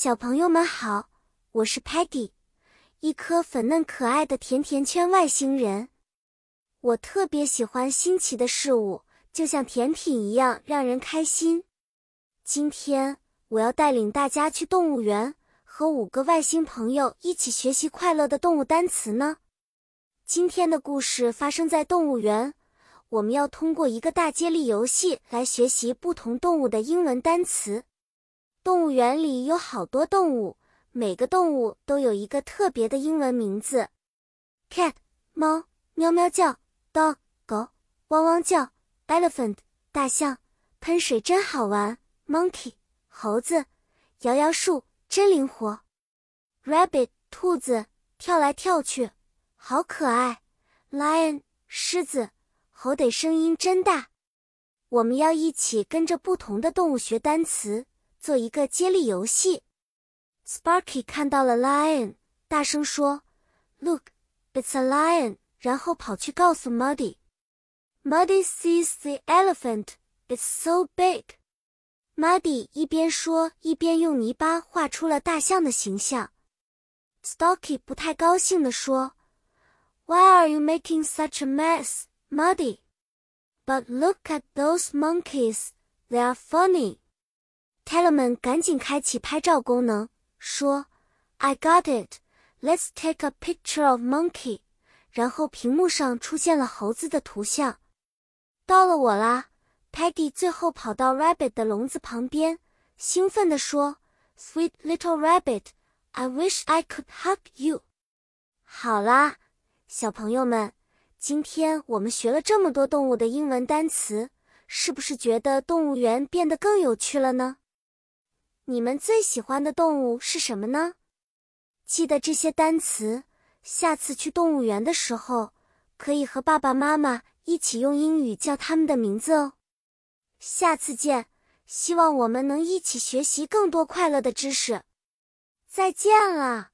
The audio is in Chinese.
小朋友们好，我是 Patty，一颗粉嫩可爱的甜甜圈外星人。我特别喜欢新奇的事物，就像甜品一样让人开心。今天我要带领大家去动物园，和五个外星朋友一起学习快乐的动物单词呢。今天的故事发生在动物园，我们要通过一个大接力游戏来学习不同动物的英文单词。动物园里有好多动物，每个动物都有一个特别的英文名字。cat 猫，喵喵叫；dog 狗，汪汪叫；elephant 大象，喷水真好玩。；monkey 猴子，摇摇树真灵活。；rabbit 兔子，跳来跳去。好可爱。；lion 狮子，吼得声音真大。我们要一起跟着不同的动物学单词。做一个接力游戏。Sparky 看到了 lion，大声说：“Look, it's a lion！” 然后跑去告诉 Muddy。Muddy sees the elephant. It's so big. Muddy 一边说一边用泥巴画出了大象的形象。Stocky 不太高兴地说：“Why are you making such a mess, Muddy? But look at those monkeys. They are funny.” Tellerman 赶紧开启拍照功能，说：“I got it. Let's take a picture of monkey.” 然后屏幕上出现了猴子的图像。到了我啦！Peggy 最后跑到 Rabbit 的笼子旁边，兴奋地说：“Sweet little rabbit, I wish I could hug you.” 好啦，小朋友们，今天我们学了这么多动物的英文单词，是不是觉得动物园变得更有趣了呢？你们最喜欢的动物是什么呢？记得这些单词，下次去动物园的时候，可以和爸爸妈妈一起用英语叫它们的名字哦。下次见，希望我们能一起学习更多快乐的知识。再见了。